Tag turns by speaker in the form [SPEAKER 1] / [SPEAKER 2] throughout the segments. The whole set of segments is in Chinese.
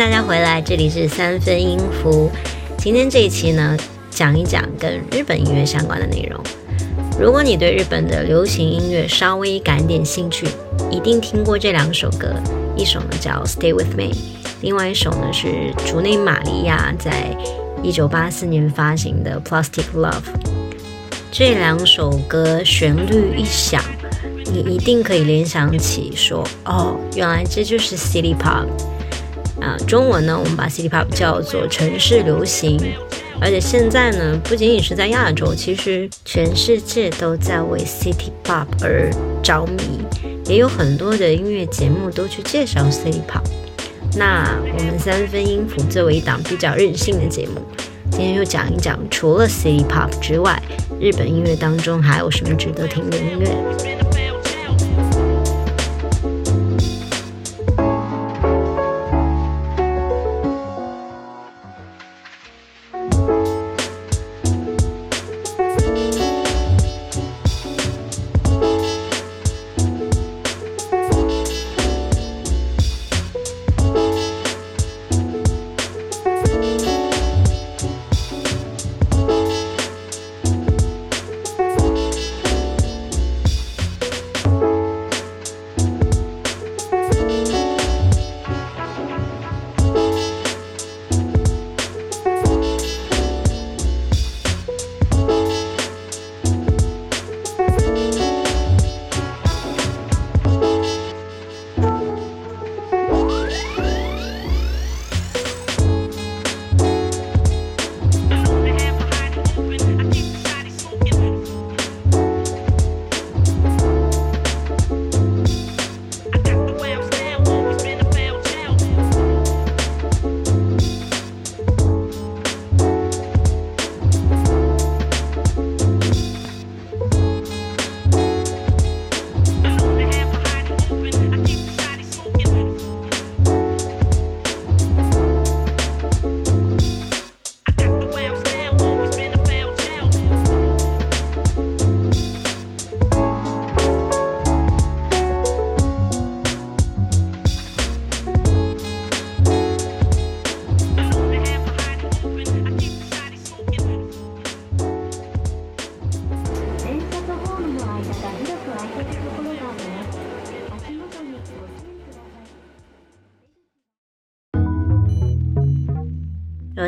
[SPEAKER 1] 大家回来，这里是三分音符。今天这一期呢，讲一讲跟日本音乐相关的内容。如果你对日本的流行音乐稍微感点兴趣，一定听过这两首歌。一首呢叫《Stay with Me》，另外一首呢是竹内玛利亚在一九八四年发行的《Plastic Love》。这两首歌旋律一响，你一定可以联想起说：“哦，原来这就是 City Pop。”中文呢，我们把 City Pop 叫做城市流行，而且现在呢，不仅仅是在亚洲，其实全世界都在为 City Pop 而着迷，也有很多的音乐节目都去介绍 City Pop。那我们三分音符作为一档比较任性的节目，今天就讲一讲，除了 City Pop 之外，日本音乐当中还有什么值得听的音乐。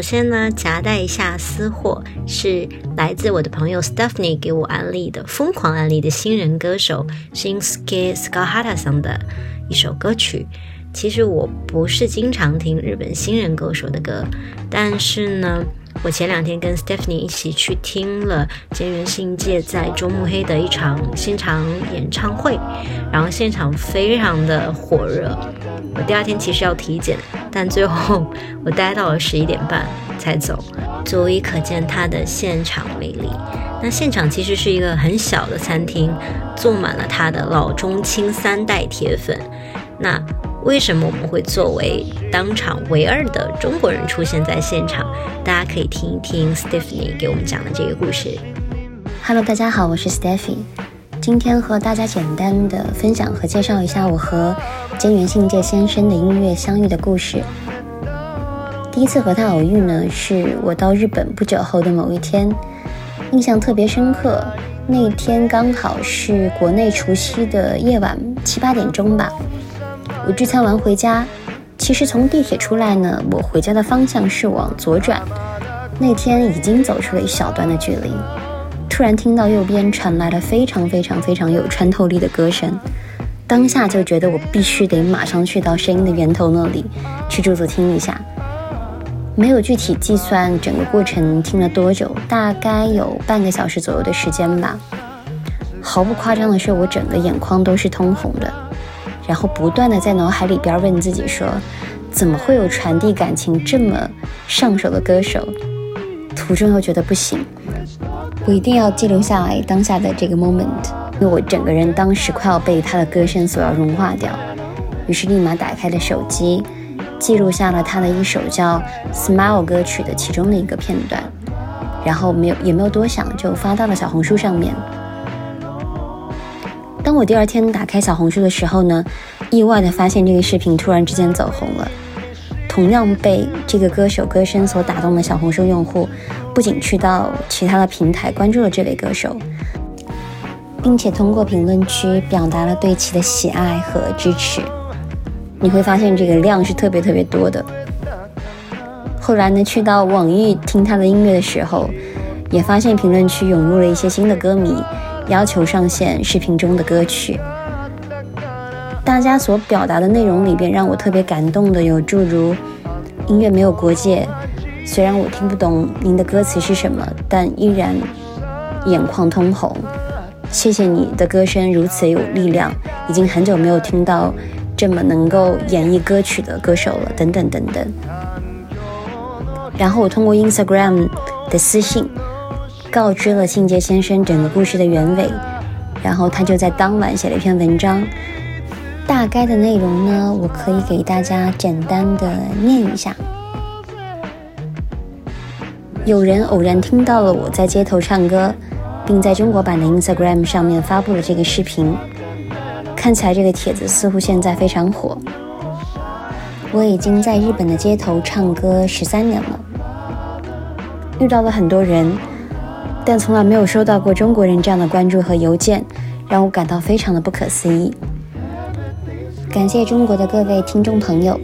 [SPEAKER 1] 首先呢，夹带一下私货，是来自我的朋友 Stephanie 给我安利的，疯狂安利的新人歌手 Shinsuke Skahata 桑的一首歌曲。其实我不是经常听日本新人歌手的歌，但是呢。我前两天跟 Stephanie 一起去听了菅原信介在中目黑的一场现场演唱会，然后现场非常的火热。我第二天其实要体检，但最后我待到了十一点半才走，足以可见他的现场魅力。那现场其实是一个很小的餐厅，坐满了他的老中青三代铁粉。那为什么我们会作为当场唯二的中国人出现在现场？大家可以听一听 Stephanie 给我们讲的这个故事。
[SPEAKER 2] Hello，大家好，我是 Stephanie，今天和大家简单的分享和介绍一下我和菅原信介先生的音乐相遇的故事。第一次和他偶遇呢，是我到日本不久后的某一天，印象特别深刻。那天刚好是国内除夕的夜晚七八点钟吧。我聚餐完回家，其实从地铁出来呢，我回家的方向是往左转。那天已经走出了一小段的距离，突然听到右边传来了非常非常非常有穿透力的歌声，当下就觉得我必须得马上去到声音的源头那里去驻足听一下。没有具体计算整个过程听了多久，大概有半个小时左右的时间吧。毫不夸张的是，我整个眼眶都是通红的。然后不断的在脑海里边问自己说，怎么会有传递感情这么上手的歌手？途中又觉得不行，我一定要记录下来当下的这个 moment，因为我整个人当时快要被他的歌声所要融化掉。于是立马打开了手机，记录下了他的一首叫《Smile》歌曲的其中的一个片段，然后没有也没有多想，就发到了小红书上面。当我第二天打开小红书的时候呢，意外的发现这个视频突然之间走红了。同样被这个歌手歌声所打动的小红书用户，不仅去到其他的平台关注了这位歌手，并且通过评论区表达了对其的喜爱和支持。你会发现这个量是特别特别多的。后来呢，去到网易听他的音乐的时候，也发现评论区涌入了一些新的歌迷，要求上线视频中的歌曲。大家所表达的内容里边，让我特别感动的有诸如“音乐没有国界”，虽然我听不懂您的歌词是什么，但依然眼眶通红。谢谢你的歌声如此有力量，已经很久没有听到这么能够演绎歌曲的歌手了。等等等等。然后我通过 Instagram 的私信告知了信杰先生整个故事的原委，然后他就在当晚写了一篇文章。大概的内容呢，我可以给大家简单的念一下。有人偶然听到了我在街头唱歌，并在中国版的 Instagram 上面发布了这个视频。看起来这个帖子似乎现在非常火。我已经在日本的街头唱歌十三年了，遇到了很多人，但从来没有收到过中国人这样的关注和邮件，让我感到非常的不可思议。感谢中国的各位听众朋友。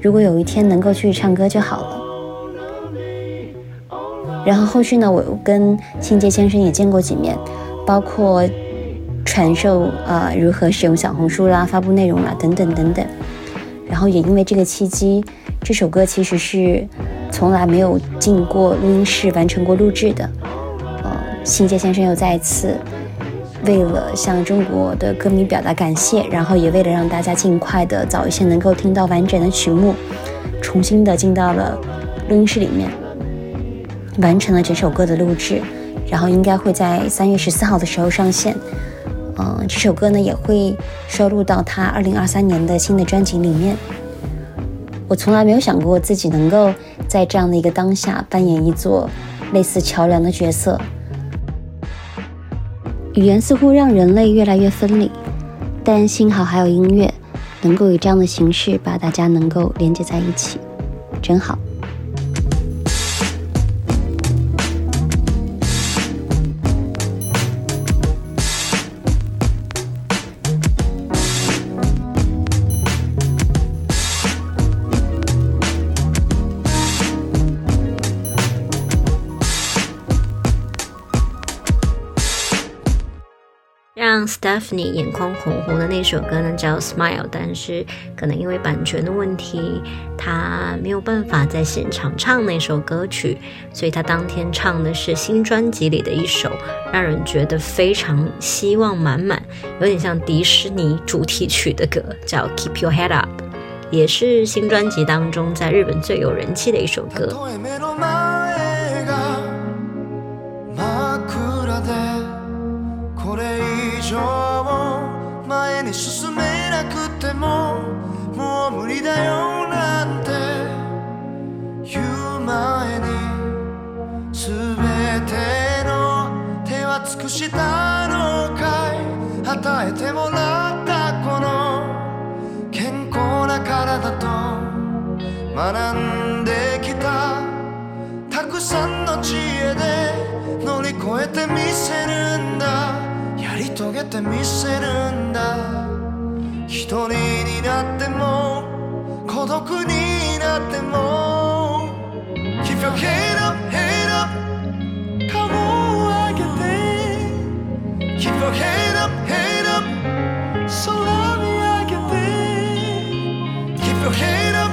[SPEAKER 2] 如果有一天能够去唱歌就好了。然后后续呢，我跟信杰先生也见过几面，包括传授啊如何使用小红书啦、发布内容啦等等等等。然后也因为这个契机，这首歌其实是从来没有进过录音室完成过录制的。呃，信杰先生又再次。为了向中国的歌迷表达感谢，然后也为了让大家尽快的早一些能够听到完整的曲目，重新的进到了录音室里面，完成了这首歌的录制，然后应该会在三月十四号的时候上线。嗯，这首歌呢也会收录到他二零二三年的新的专辑里面。我从来没有想过自己能够在这样的一个当下扮演一座类似桥梁的角色。语言似乎让人类越来越分离，但幸好还有音乐，能够以这样的形式把大家能够连接在一起，真好。
[SPEAKER 3] Stephanie 眼眶红红的那首歌呢，叫《Smile》，但是可能因为版权的问题，他没有办法在现场唱那首歌曲，所以他当天唱的是新专辑里的一首，让人觉得非常希望满满，有点像迪士尼主题曲的歌，叫《Keep Your Head Up》，也是新专辑当中在日本最有人气的一首歌。前に進めなくてももう無理だよなんて言う前に全ての手は尽くしたのかい。与えてもらったこの健康な体と学んできたたくさんの知恵で乗り越えてみせる。げてみせるんだ一人になっても孤独になっても Keep your head up, head up 顔を上げて Keep your head up, head up 空見上げて Keep your head up,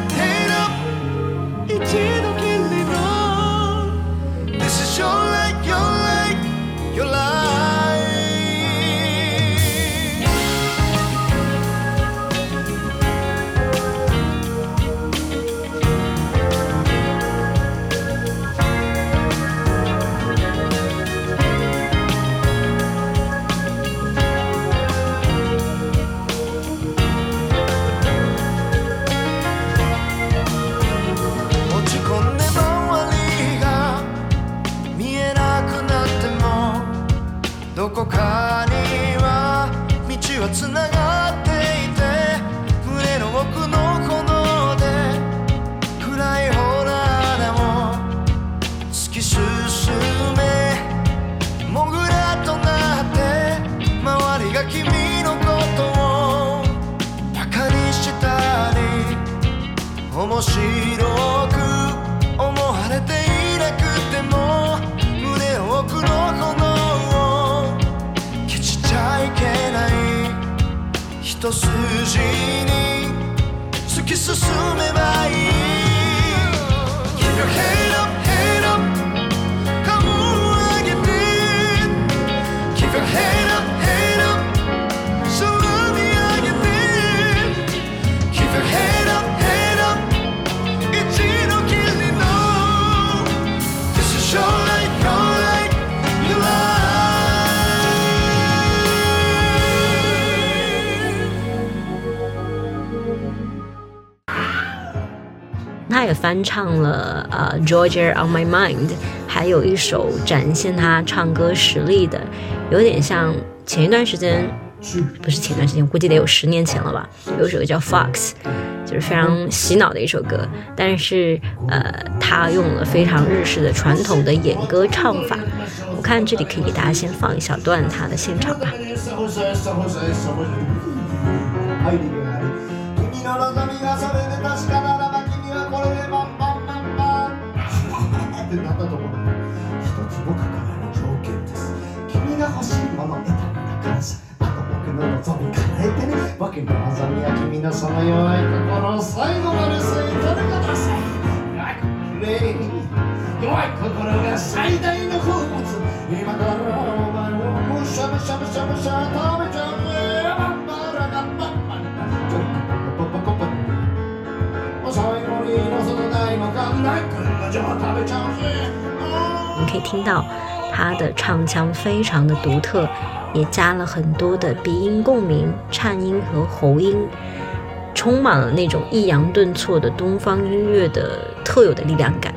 [SPEAKER 3] 面白く思われていなくても胸奥の炎を消しちゃいけない一筋に突き進めばいい
[SPEAKER 1] 他也翻唱了呃《Georgia on My Mind》，还有一首展现他唱歌实力的，有点像前一段时间，不是前段时间，估计得有十年前了吧，有一首歌叫《Fox》，就是非常洗脑的一首歌，但是呃，他用了非常日式的传统的演歌唱法。我看这里可以给大家先放一小段他的现场吧。
[SPEAKER 3] なったところで一つ僕からの条件です。君が欲しいもの得た。んだからさあと僕の望み叶えてね僕の望みは君のその弱い心を最後まで吸い取ることさ弱い心ね弱い心が最大の好物今からお前をむしゃむしゃむしゃむしゃ食べちゃう
[SPEAKER 1] 可以听到他的唱腔非常的独特，也加了很多的鼻音共鸣、颤音和喉音，充满了那种抑扬顿挫的东方音乐的特有的力量感。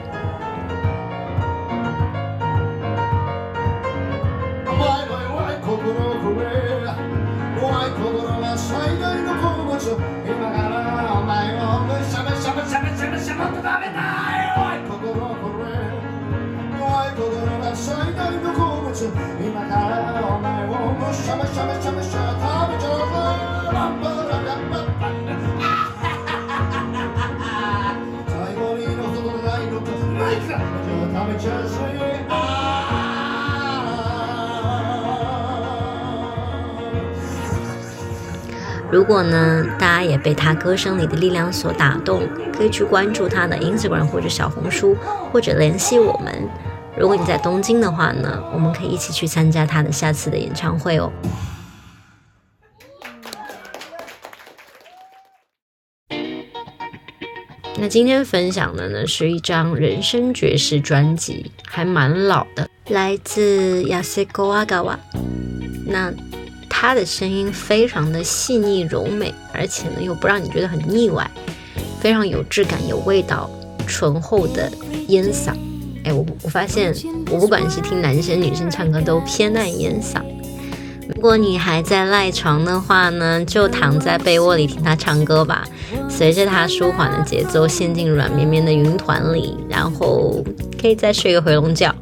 [SPEAKER 1] 如果呢，大家也被他歌声里的力量所打动，可以去关注他的 Instagram 或者小红书，或者联系我们。如果你在东京的话呢，我们可以一起去参加他的下次的演唱会哦。那今天分享的呢是一张人声爵士专辑，还蛮老的，来自 Yasuko Agawa。那他的声音非常的细腻柔美，而且呢又不让你觉得很腻歪，非常有质感、有味道、醇厚的烟嗓。哎，我我发现我不管是听男生女生唱歌都偏爱烟嗓。如果你还在赖床的话呢，就躺在被窝里听他唱歌吧，随着他舒缓的节奏陷进软绵绵的云团里，然后可以再睡个回笼觉。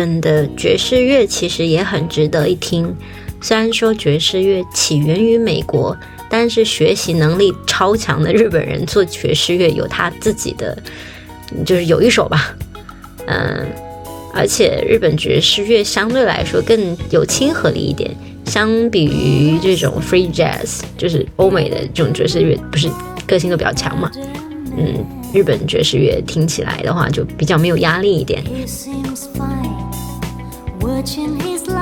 [SPEAKER 1] 本的爵士乐其实也很值得一听。虽然说爵士乐起源于美国，但是学习能力超强的日本人做爵士乐有他自己的，就是有一手吧。嗯，而且日本爵士乐相对来说更有亲和力一点，相比于这种 free jazz，就是欧美的这种爵士乐，不是个性都比较强嘛。嗯，日本爵士乐听起来的话就比较没有压力一点。
[SPEAKER 4] touching his life.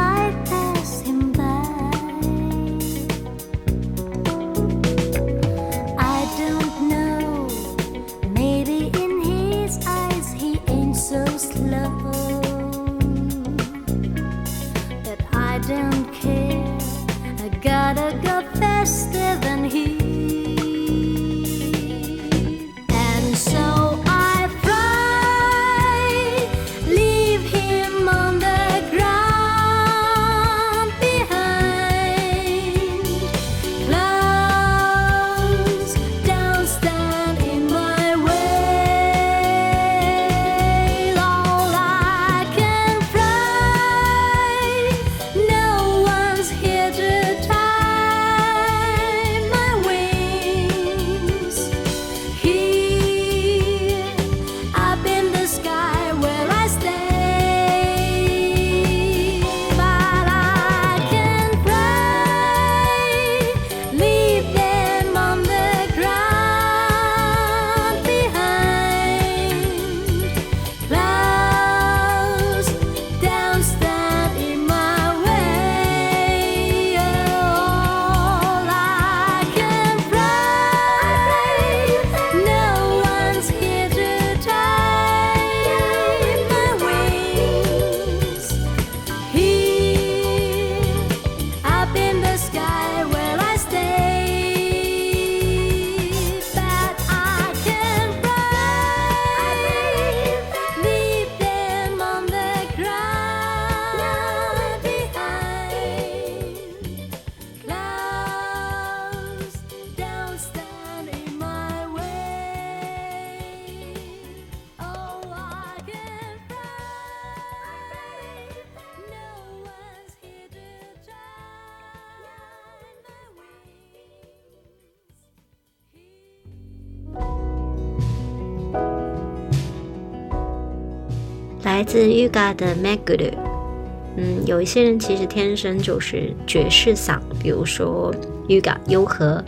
[SPEAKER 4] 嘎的麦格
[SPEAKER 1] 的 m a g d。嗯，有一些人其实天生就是爵士嗓，比如说 Yuga 优和。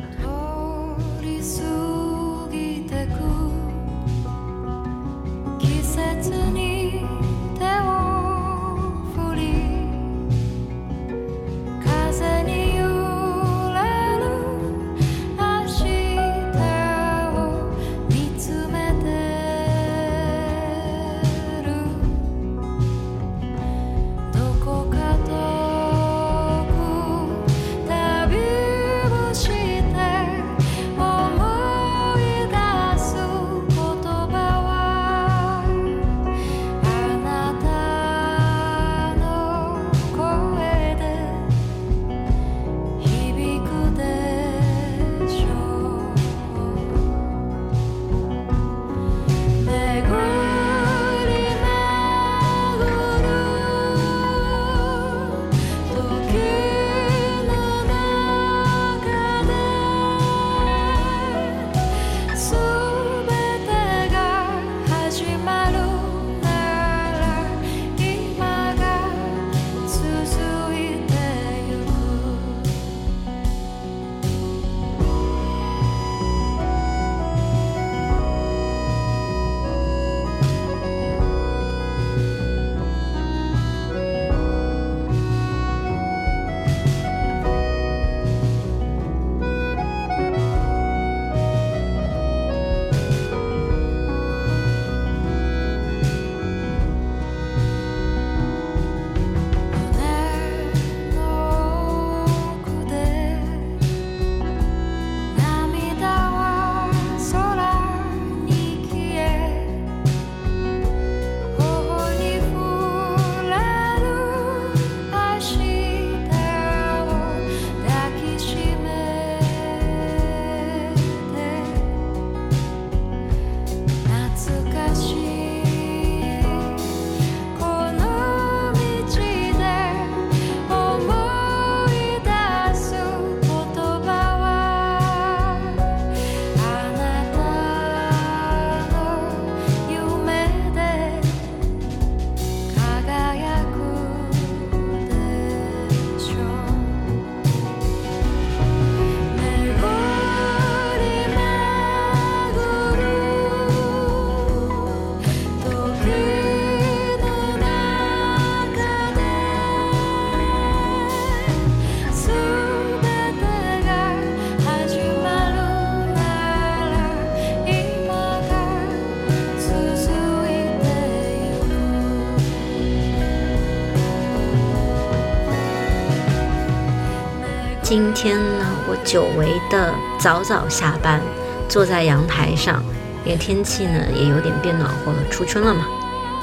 [SPEAKER 1] 天呢，我久违的早早下班，坐在阳台上，因为天气呢也有点变暖和了，初春了嘛。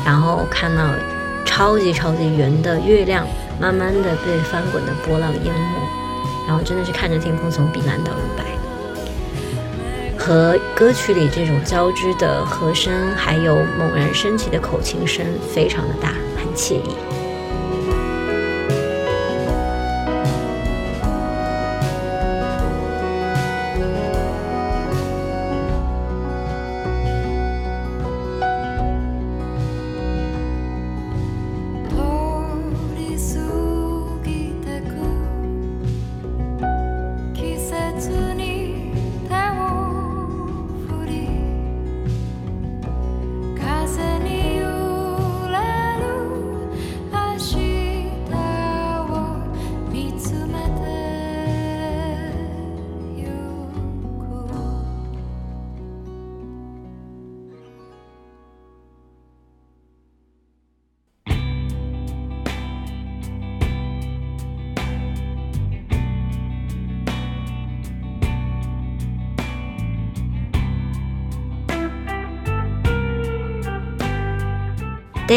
[SPEAKER 1] 然后看到超级超级圆的月亮，慢慢的被翻滚的波浪淹没，然后真的是看着天空从碧蓝到乳白。和歌曲里这种交织的和声，还有猛然升起的口琴声，非常的大，很惬意。「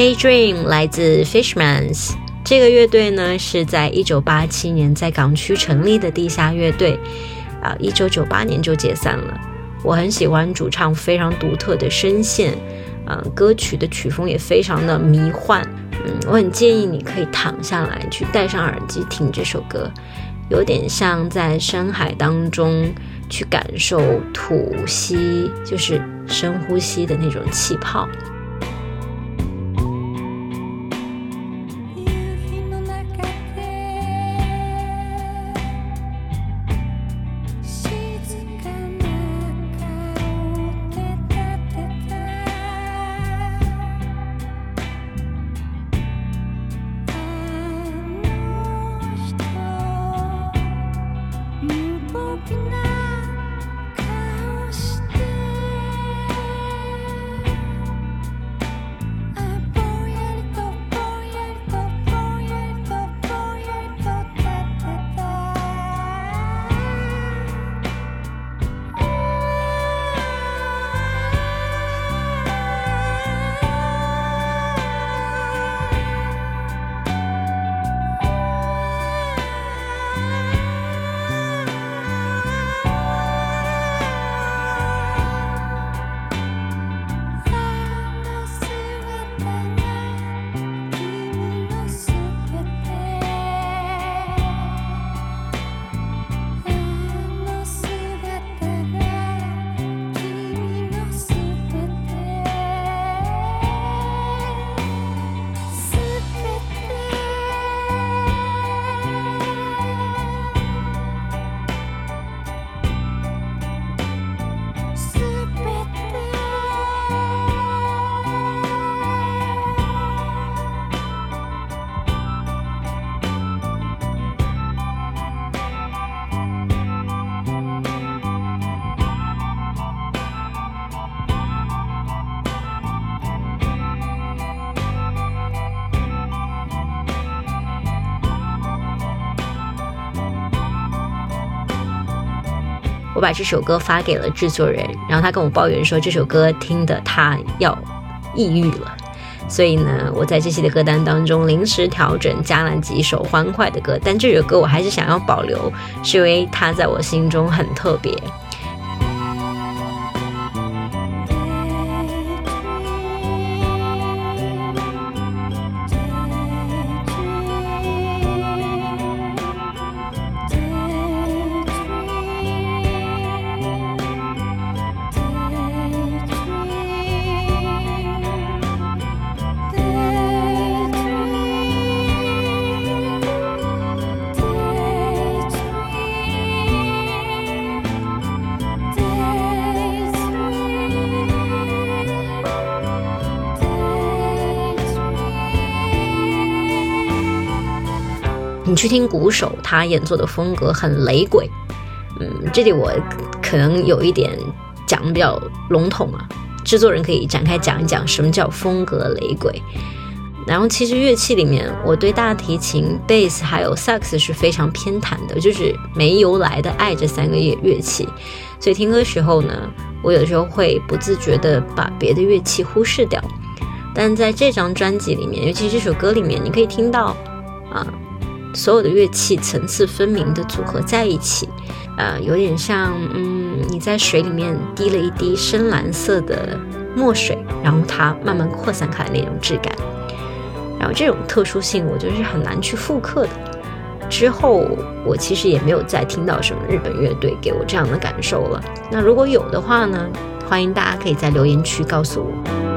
[SPEAKER 1] Daydream 来自 Fishmans 这个乐队呢，是在一九八七年在港区成立的地下乐队，啊，一九九八年就解散了。我很喜欢主唱非常独特的声线，嗯、歌曲的曲风也非常的迷幻。嗯，我很建议你可以躺下来，去戴上耳机听这首歌，有点像在深海当中去感受吐吸，就是深呼吸的那种气泡。我把这首歌发给了制作人，然后他跟我抱怨说这首歌听的他要抑郁了，所以呢，我在这期的歌单当中临时调整加了几首欢快的歌，但这首歌我还是想要保留，是因为它在我心中很特别。去听鼓手他演奏的风格很雷鬼，嗯，这里我可能有一点讲的比较笼统啊，制作人可以展开讲一讲什么叫风格雷鬼。
[SPEAKER 5] 然后其实乐器里面，我对大提琴、贝斯还有萨克斯是非常偏袒的，就是没由来的爱这三个乐乐器。所以听歌时候呢，我有时候会不自觉的把别的乐器忽视掉。但在这张专辑里面，尤其这首歌里面，你可以听到啊，所有的乐器层次分明的组合在一起，呃，有点像嗯，你在水里面滴了一滴深蓝色的墨水，然后它慢慢扩散开来那种质感。然后这种特殊性，我觉得是很难去复刻的。之后我其实也没有再听到什么日本乐队给我这样的感受了。那如果有的话呢，欢迎大家可以在留言区告诉我。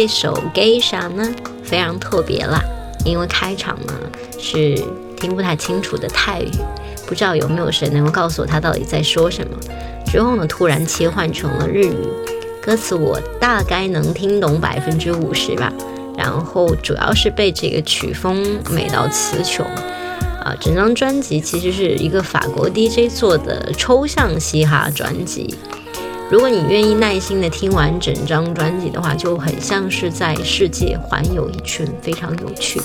[SPEAKER 1] 这首《Geisha》呢非常特别啦，因为开场呢是听不太清楚的泰语，不知道有没有谁能够告诉我他到底在说什么。之后呢，突然切换成了日语，歌词我大概能听懂百分之五十吧。然后主要是被这个曲风美到词穷啊！整张专辑其实是一个法国 DJ 做的抽象嘻哈专辑。如果你愿意耐心的听完整张专辑的话，就很像是在世界环游一圈，非常有趣。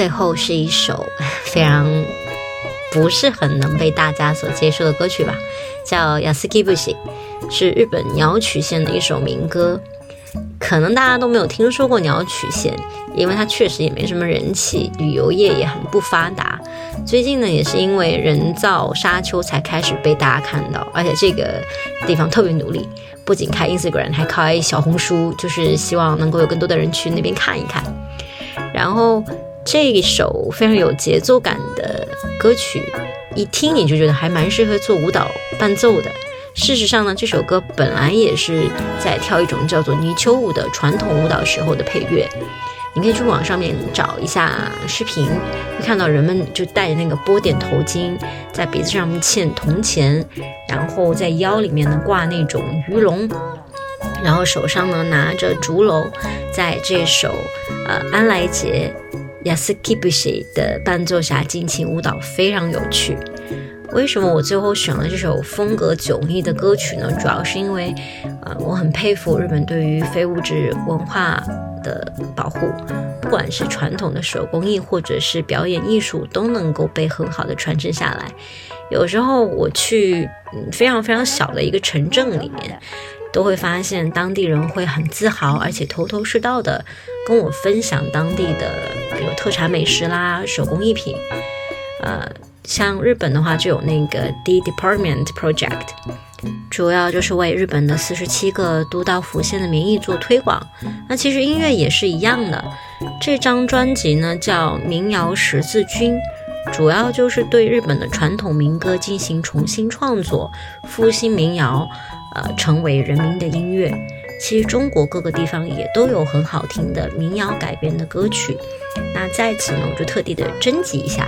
[SPEAKER 1] 最后是一首 非常不是很能被大家所接受的歌曲吧，叫《Yasuki Bushi》，是日本鸟取县的一首民歌。可能大家都没有听说过鸟取县，因为它确实也没什么人气，旅游业也很不发达。最近呢，也是因为人造沙丘才开始被大家看到，而且这个地方特别努力，不仅开 Instagram，还开小红书，就是希望能够有更多的人去那边看一看。然后这一首非常有节奏感的歌曲，一听你就觉得还蛮适合做舞蹈伴奏的。事实上呢，这首歌本来也是在跳一种叫做泥鳅舞的传统舞蹈时候的配乐。你可以去网上面找一下视频，会看到人们就戴着那个波点头巾，在鼻子上面嵌铜钱，然后在腰里面呢挂那种鱼龙，然后手上呢拿着竹篓，在这首呃安来 Yasuki Bushi 的伴奏下进行舞蹈，非常有趣。为什么我最后选了这首风格迥异的歌曲呢？主要是因为，呃，我很佩服日本对于非物质文化的保护，不管是传统的手工艺或者是表演艺术，都能够被很好的传承下来。有时候我去非常非常小的一个城镇里面，都会发现当地人会很自豪，而且头头是道的跟我分享当地的，比如特产美食啦、手工艺品，呃。像日本的话，就有那个 D Department Project，主要就是为日本的四十七个都道府县的名义做推广。那其实音乐也是一样的，这张专辑呢叫《民谣十字军》，主要就是对日本的传统民歌进行重新创作，复兴民谣，呃，成为人民的音乐。其实中国各个地方也都有很好听的民谣改编的歌曲。那在此呢，我就特地的征集一下。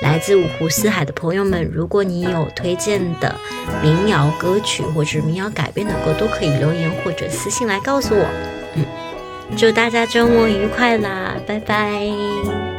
[SPEAKER 1] 来自五湖四海的朋友们，如果你有推荐的民谣歌曲或者民谣改编的歌，都可以留言或者私信来告诉我。嗯，祝大家周末愉快啦，拜拜。